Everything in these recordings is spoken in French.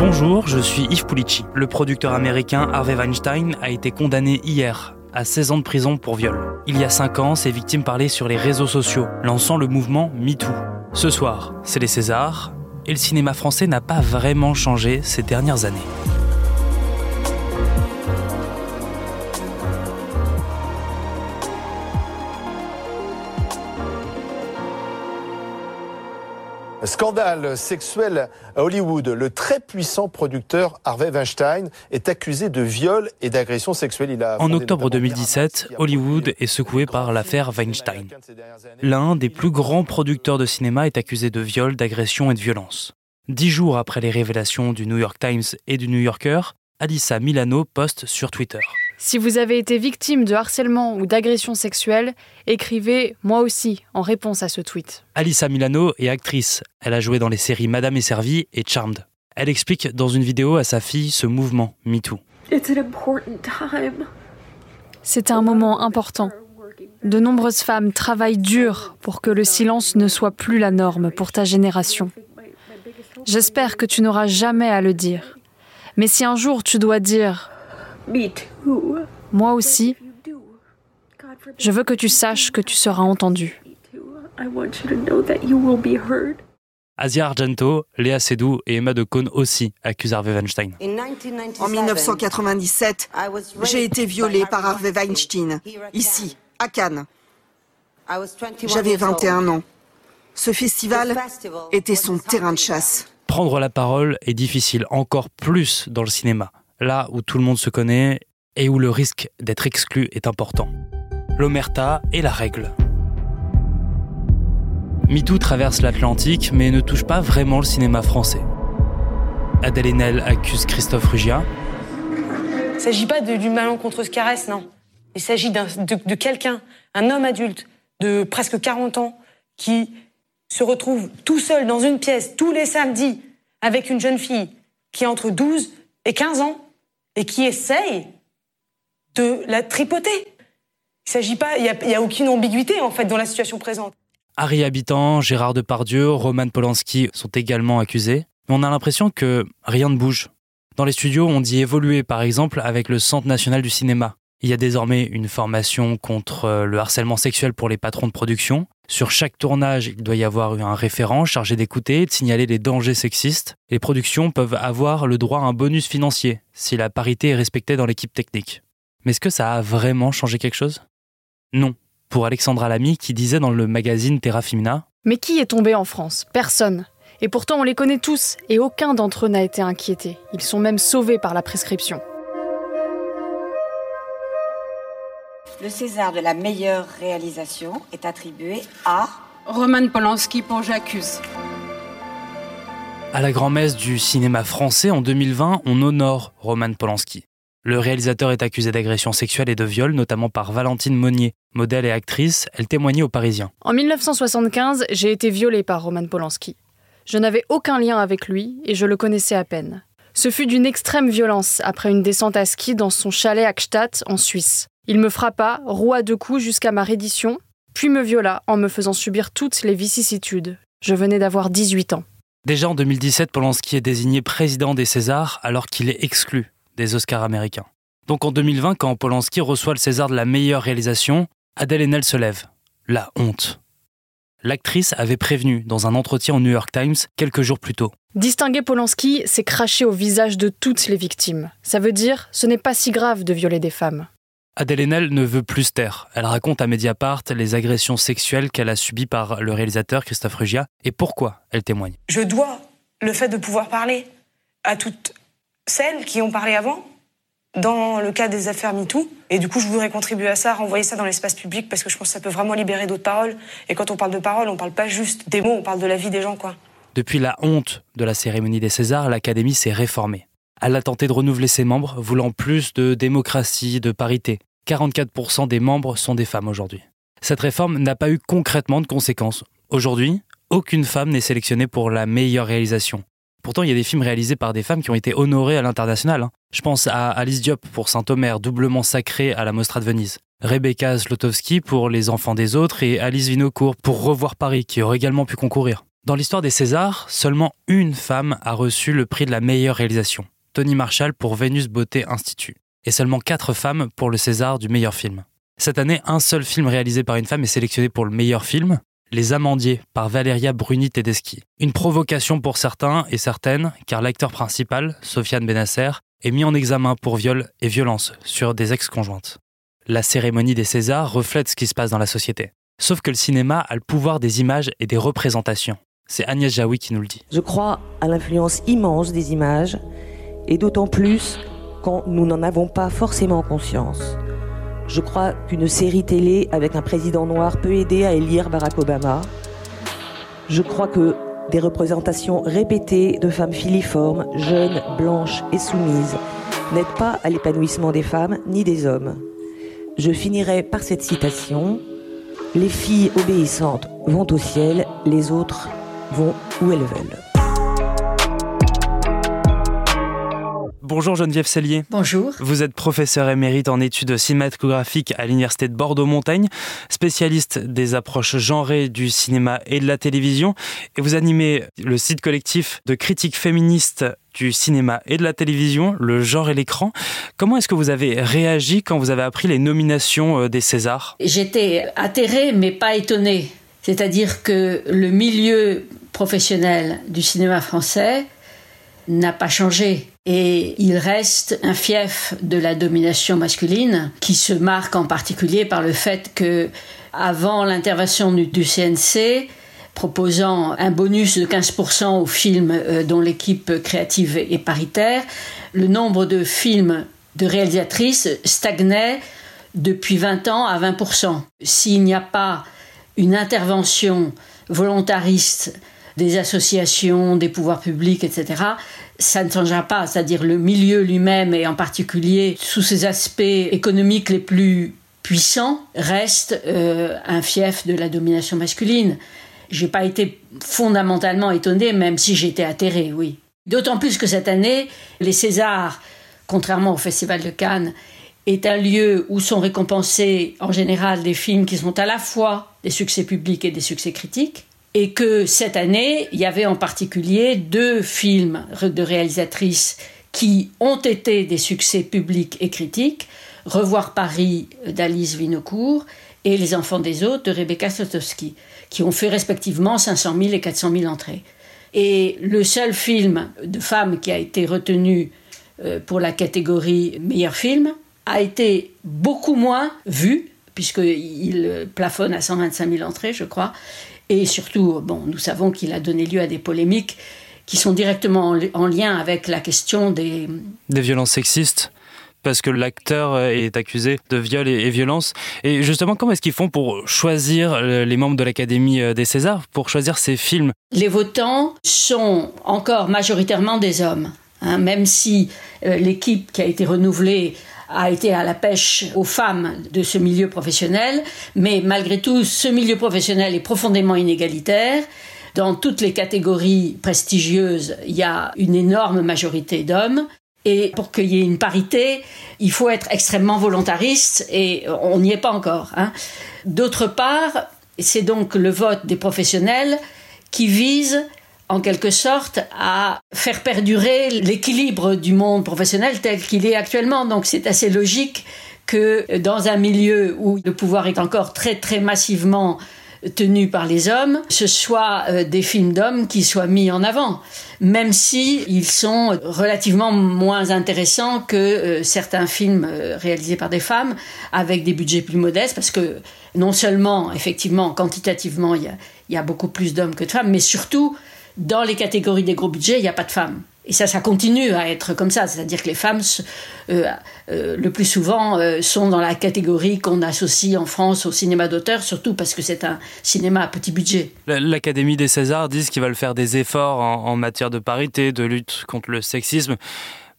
Bonjour, je suis Yves Pulici. Le producteur américain Harvey Weinstein a été condamné hier à 16 ans de prison pour viol. Il y a 5 ans, ses victimes parlaient sur les réseaux sociaux, lançant le mouvement MeToo. Ce soir, c'est les Césars, et le cinéma français n'a pas vraiment changé ces dernières années. Scandale sexuel à Hollywood. Le très puissant producteur Harvey Weinstein est accusé de viol et d'agression sexuelle. Il a en octobre 2017, Hollywood est secoué par l'affaire Weinstein. L'un des plus grands producteurs de cinéma est accusé de viol, d'agression et de violence. Dix jours après les révélations du New York Times et du New Yorker, Alyssa Milano poste sur Twitter. Si vous avez été victime de harcèlement ou d'agression sexuelle, écrivez moi aussi en réponse à ce tweet. Alissa Milano est actrice. Elle a joué dans les séries Madame est servie et Charmed. Elle explique dans une vidéo à sa fille ce mouvement MeToo. C'est un moment important. De nombreuses femmes travaillent dur pour que le silence ne soit plus la norme pour ta génération. J'espère que tu n'auras jamais à le dire. Mais si un jour tu dois dire moi aussi. Je veux que tu saches que tu seras entendu. Asia Argento, Léa Seydoux et Emma de aussi accusent Harvey Weinstein. En 1997, j'ai été violée par Harvey Weinstein, ici, à Cannes. J'avais 21 ans. Ce festival était son terrain de chasse. Prendre la parole est difficile, encore plus dans le cinéma là où tout le monde se connaît et où le risque d'être exclu est important. L'omerta est la règle. MeToo traverse l'Atlantique mais ne touche pas vraiment le cinéma français. Adèle Haenel accuse Christophe Rugia. Il ne s'agit pas d'une malencontreuse caresse, non. Il s'agit de, quelqu'un, un homme adulte de presque 40 ans, qui se retrouve tout seul dans une pièce tous les samedis avec une jeune fille qui a entre 12 et 15 ans et qui essaye de la tripoter. Il n'y a, aucune ambiguïté en fait dans la situation présente. Harry Habitant, Gérard Depardieu, Roman Polanski sont également accusés, mais on a l'impression que rien ne bouge. Dans les studios, on dit évoluer par exemple avec le Centre national du cinéma. Il y a désormais une formation contre le harcèlement sexuel pour les patrons de production. Sur chaque tournage, il doit y avoir un référent chargé d'écouter et de signaler les dangers sexistes. Les productions peuvent avoir le droit à un bonus financier si la parité est respectée dans l'équipe technique. Mais est-ce que ça a vraiment changé quelque chose? Non. Pour Alexandra Lamy qui disait dans le magazine Terra Femina Mais qui est tombé en France? Personne. Et pourtant on les connaît tous et aucun d'entre eux n'a été inquiété. Ils sont même sauvés par la prescription. Le César de la meilleure réalisation est attribué à Roman Polanski pour J'accuse. À la grand-messe du cinéma français en 2020, on honore Roman Polanski. Le réalisateur est accusé d'agression sexuelle et de viol, notamment par Valentine Monnier, modèle et actrice. Elle témoignait aux Parisiens. En 1975, j'ai été violée par Roman Polanski. Je n'avais aucun lien avec lui et je le connaissais à peine. Ce fut d'une extrême violence après une descente à ski dans son chalet à Gstaad, en Suisse. Il me frappa, roua deux coups jusqu'à ma reddition, puis me viola en me faisant subir toutes les vicissitudes. Je venais d'avoir 18 ans. Déjà en 2017, Polanski est désigné président des Césars alors qu'il est exclu des Oscars américains. Donc en 2020, quand Polanski reçoit le César de la meilleure réalisation, Adèle Haenel se lève. La honte. L'actrice avait prévenu dans un entretien au New York Times quelques jours plus tôt. Distinguer Polanski, c'est cracher au visage de toutes les victimes. Ça veut dire, ce n'est pas si grave de violer des femmes. Adèle Haenel ne veut plus se taire. Elle raconte à Mediapart les agressions sexuelles qu'elle a subies par le réalisateur Christophe Rugia et pourquoi elle témoigne. Je dois le fait de pouvoir parler à toutes celles qui ont parlé avant, dans le cas des affaires MeToo. Et du coup, je voudrais contribuer à ça, renvoyer ça dans l'espace public, parce que je pense que ça peut vraiment libérer d'autres paroles. Et quand on parle de paroles, on parle pas juste des mots, on parle de la vie des gens, quoi. Depuis la honte de la cérémonie des Césars, l'Académie s'est réformée. Elle a tenté de renouveler ses membres, voulant plus de démocratie, de parité. 44% des membres sont des femmes aujourd'hui. Cette réforme n'a pas eu concrètement de conséquences. Aujourd'hui, aucune femme n'est sélectionnée pour la meilleure réalisation. Pourtant, il y a des films réalisés par des femmes qui ont été honorées à l'international. Hein. Je pense à Alice Diop pour Saint-Omer, doublement sacrée à la Mostra de Venise. Rebecca Zlotowski pour Les Enfants des Autres et Alice Vinocourt pour Revoir Paris, qui aurait également pu concourir. Dans l'histoire des Césars, seulement une femme a reçu le prix de la meilleure réalisation, Tony Marshall pour Vénus Beauté Institute, et seulement quatre femmes pour le César du meilleur film. Cette année, un seul film réalisé par une femme est sélectionné pour le meilleur film, Les Amandiers par Valeria Bruni Tedeschi. Une provocation pour certains et certaines, car l'acteur principal, Sofiane Benasser, est mis en examen pour viol et violence sur des ex-conjointes. La cérémonie des Césars reflète ce qui se passe dans la société. Sauf que le cinéma a le pouvoir des images et des représentations. C'est Agnès Jaoui qui nous le dit. Je crois à l'influence immense des images, et d'autant plus quand nous n'en avons pas forcément conscience. Je crois qu'une série télé avec un président noir peut aider à élire Barack Obama. Je crois que des représentations répétées de femmes filiformes, jeunes, blanches et soumises n'aident pas à l'épanouissement des femmes ni des hommes. Je finirai par cette citation. Les filles obéissantes vont au ciel, les autres vont où elles veulent. Bonjour Geneviève Cellier. Bonjour. Vous êtes professeur émérite en études cinématographiques à l'Université de Bordeaux-Montaigne, spécialiste des approches genrées du cinéma et de la télévision, et vous animez le site collectif de critiques féministes du cinéma et de la télévision, le genre et l'écran. Comment est-ce que vous avez réagi quand vous avez appris les nominations euh, des Césars? J'étais atterrée mais pas étonnée. C'est-à-dire que le milieu professionnel du cinéma français n'a pas changé. Et il reste un fief de la domination masculine qui se marque en particulier par le fait que, avant l'intervention du, CNC, proposant un bonus de 15% aux films euh, dont l'équipe créative est paritaire, le nombre de films de réalisatrices stagnait depuis 20 ans à 20%. S'il n'y a pas une intervention volontariste des associations, des pouvoirs publics, etc., ça ne changera pas. C'est-à-dire le milieu lui-même, et en particulier sous ses aspects économiques les plus puissants, reste euh, un fief de la domination masculine. J'ai pas été fondamentalement étonnée, même si j'étais atterrée, oui. D'autant plus que cette année, les Césars, contrairement au Festival de Cannes, est un lieu où sont récompensés en général des films qui sont à la fois des succès publics et des succès critiques et que cette année, il y avait en particulier deux films de réalisatrices qui ont été des succès publics et critiques, Revoir Paris d'Alice Vinocourt et Les Enfants des Autres de Rebecca Sotowski, qui ont fait respectivement 500 000 et 400 000 entrées. Et le seul film de femmes qui a été retenu euh, pour la catégorie meilleur film a été beaucoup moins vu, puisqu'il plafonne à 125 000 entrées, je crois, et surtout, bon, nous savons qu'il a donné lieu à des polémiques qui sont directement en, lien avec la question des... Des violences sexistes parce que l'acteur est accusé de viol et, et violence. Et justement, comment est-ce qu'ils font pour choisir euh, les membres de l'Académie euh, des Césars, pour choisir ces films? Les votants sont encore majoritairement des hommes. Hein, même si euh, l'équipe qui a été renouvelée a été à la pêche aux femmes de ce milieu professionnel, mais malgré tout, ce milieu professionnel est profondément inégalitaire. Dans toutes les catégories prestigieuses, il y a une énorme majorité d'hommes. Et pour qu'il y ait une parité, il faut être extrêmement volontariste et on n'y est pas encore. Hein. D'autre part, c'est donc le vote des professionnels qui vise en quelque sorte à faire perdurer l'équilibre du monde professionnel tel qu'il est actuellement. Donc c'est assez logique que dans un milieu où le pouvoir est encore très très massivement tenu par les hommes, ce soit euh, des films d'hommes qui soient mis en avant, même si ils sont relativement moins intéressants que euh, certains films euh, réalisés par des femmes avec des budgets plus modestes, parce que non seulement effectivement quantitativement il y a, il y a beaucoup plus d'hommes que de femmes, mais surtout dans les catégories des gros budgets, il n'y a pas de femmes. Et ça, ça continue à être comme ça. C'est-à-dire que les femmes, euh, euh, le plus souvent, euh, sont dans la catégorie qu'on associe en France au cinéma d'auteur, surtout parce que c'est un cinéma à petit budget. L'Académie des Césars dit qu'ils veulent faire des efforts en, matière de parité, de lutte contre le sexisme.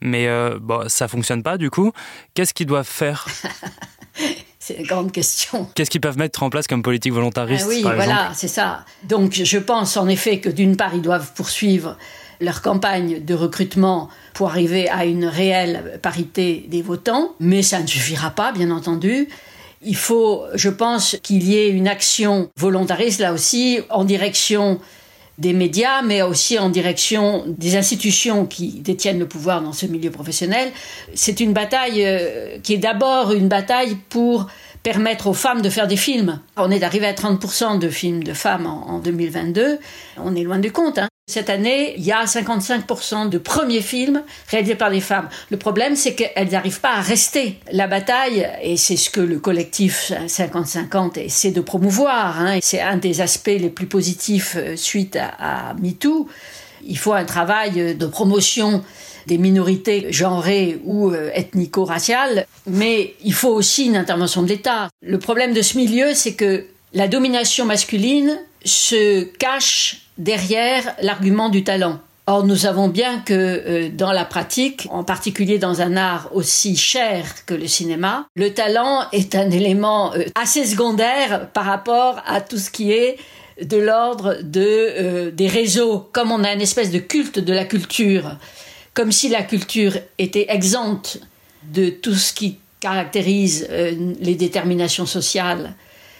Mais bon, ça fonctionne pas, du coup. Qu'est-ce qu'ils doivent faire? C'est grande question. Qu'est-ce qu'ils peuvent mettre en place comme politique volontariste ah Oui, voilà, c'est ça. Donc je pense en effet que d'une part, ils doivent poursuivre leur campagne de recrutement pour arriver à une réelle parité des votants, mais ça ne suffira pas, bien entendu. Il faut, je pense, qu'il y ait une action volontariste, là aussi, en direction des médias, mais aussi en direction des institutions qui détiennent le pouvoir dans ce milieu professionnel. C'est une bataille euh, qui est d'abord une bataille pour permettre aux femmes de faire des films. On est arrivé à 30% de films de femmes en, 2022. On est loin du compte. Hein. Cette année, il y a 55% de premiers films réalisés par des femmes. Le problème, c'est qu'elles n'arrivent pas à rester. La bataille, et c'est ce que le collectif 50-50 essaie de promouvoir, hein, c'est un des aspects les plus positifs euh, suite à, à MeToo, il faut un travail de promotion des minorités genrées ou euh, ethnico-raciales, mais il faut aussi une intervention de l'État. Le problème de ce milieu, c'est que la domination masculine se cache derrière l'argument du talent. Or, nous savons bien que euh, dans la pratique, en particulier dans un art aussi cher que le cinéma, le talent est un élément euh, assez secondaire par rapport à tout ce qui est de l'ordre de, des réseaux. Comme on a une espèce de culte de la culture comme si la culture était exempte de tout ce qui caractérise euh, les déterminations sociales.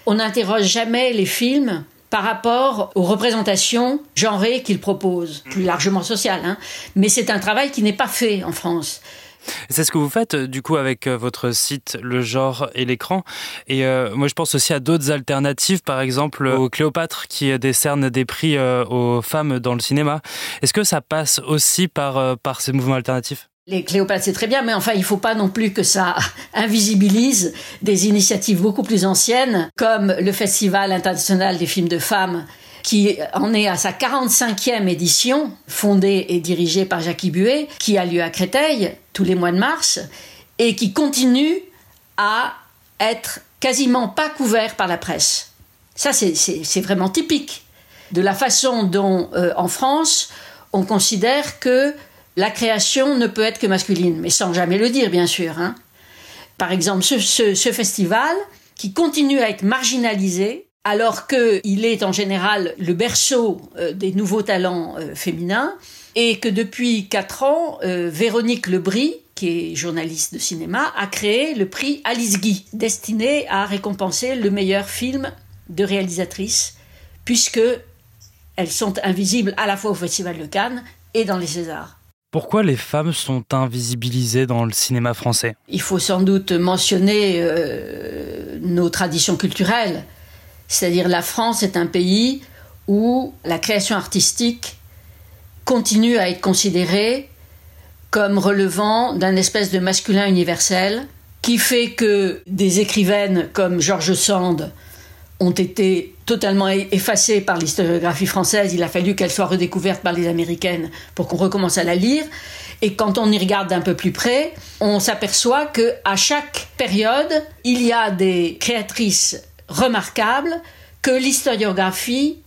On n'interroge jamais les films par rapport aux représentations genrées qu'ils proposent, plus largement sociales. Hein. Mais c'est un travail qui n'est pas fait en France. C'est ce que vous faites euh, du coup avec euh, votre site Le genre et l'écran. Et euh, moi je pense aussi à d'autres alternatives, par exemple au Cléopâtre qui décerne des prix aux femmes dans le cinéma. Est-ce que ça passe aussi par, par ces mouvements alternatifs? Les Cléopâtres, c'est très bien, mais enfin, il ne faut pas non plus que ça invisibilise des initiatives beaucoup plus anciennes, comme le Festival international des films de femmes, qui en est à sa 45e édition, fondée et dirigée par Jacques Buet, qui a lieu à Créteil tous les mois de mars, et qui continue à être quasiment pas couvert par la presse. Ça, c'est vraiment typique de la façon dont, euh, en France, on considère que la création ne peut être que masculine, mais sans jamais le dire, bien sûr. Hein. Par exemple, ce festival, qui continue à être marginalisé, alors qu'il est en général le berceau euh, des nouveaux talents euh, féminins, et que depuis quatre ans, euh, Véronique Lebris, qui est journaliste de cinéma, a créé le prix Alice Guy, destiné à récompenser le meilleur film de réalisatrice, puisque elles sont invisibles à la fois au Festival de Cannes et dans les Césars. Pourquoi les femmes sont invisibilisées dans le cinéma français? Il faut sans doute mentionner nos traditions culturelles. C'est-à-dire la France est un pays où la création artistique continue à être considérée comme relevant d'un espèce de masculin universel qui fait que des écrivaines comme George Sand ont été totalement effacées par l'historiographie française. Il a fallu qu'elles soient redécouvertes par les américaines pour qu'on recommence à la lire. Et quand on y regarde d'un peu plus près, on s'aperçoit que à chaque période, il y a des créatrices remarquable que l'historiographie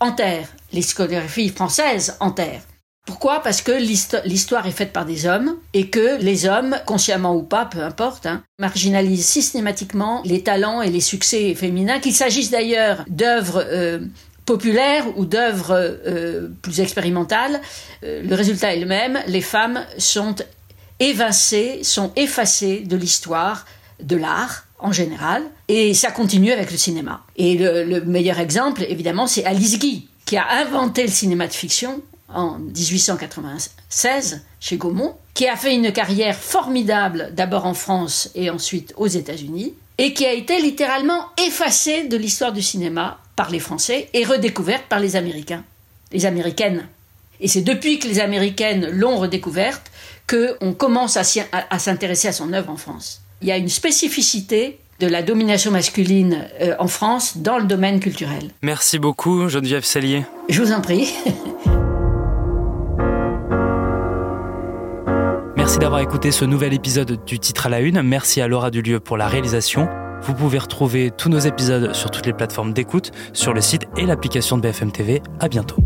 enterre, l'historiographie française enterre. Pourquoi? Parce que l'histoire est faite par des hommes et que les hommes, consciemment ou pas, peu importe, hein, marginalisent systématiquement les talents et les succès féminins, qu'il s'agisse d'ailleurs d'œuvres euh, populaires ou d'œuvres euh, plus expérimentales. Euh, le résultat est le même, les femmes sont évincées, sont effacées de l'histoire, de l'art, en général, et ça continue avec le cinéma. Et le, meilleur exemple, évidemment, c'est Alice Guy, qui a inventé le cinéma de fiction en 1896 chez Gaumont, qui a fait une carrière formidable d'abord en France et ensuite aux États-Unis, et qui a été littéralement effacée de l'histoire du cinéma par les Français et redécouverte par les Américains, les Américaines. Et c'est depuis que les Américaines l'ont redécouverte qu'on commence à s'intéresser à son œuvre en France il y a une spécificité de la domination masculine euh, en France dans le domaine culturel. Merci beaucoup, Geneviève Sellier. Je vous en prie. Merci d'avoir écouté ce nouvel épisode du Titre à la Une. Merci à Laura Dulieu pour la réalisation. Vous pouvez retrouver tous nos épisodes sur toutes les plateformes d'écoute, sur le site et l'application de BFM TV. À bientôt.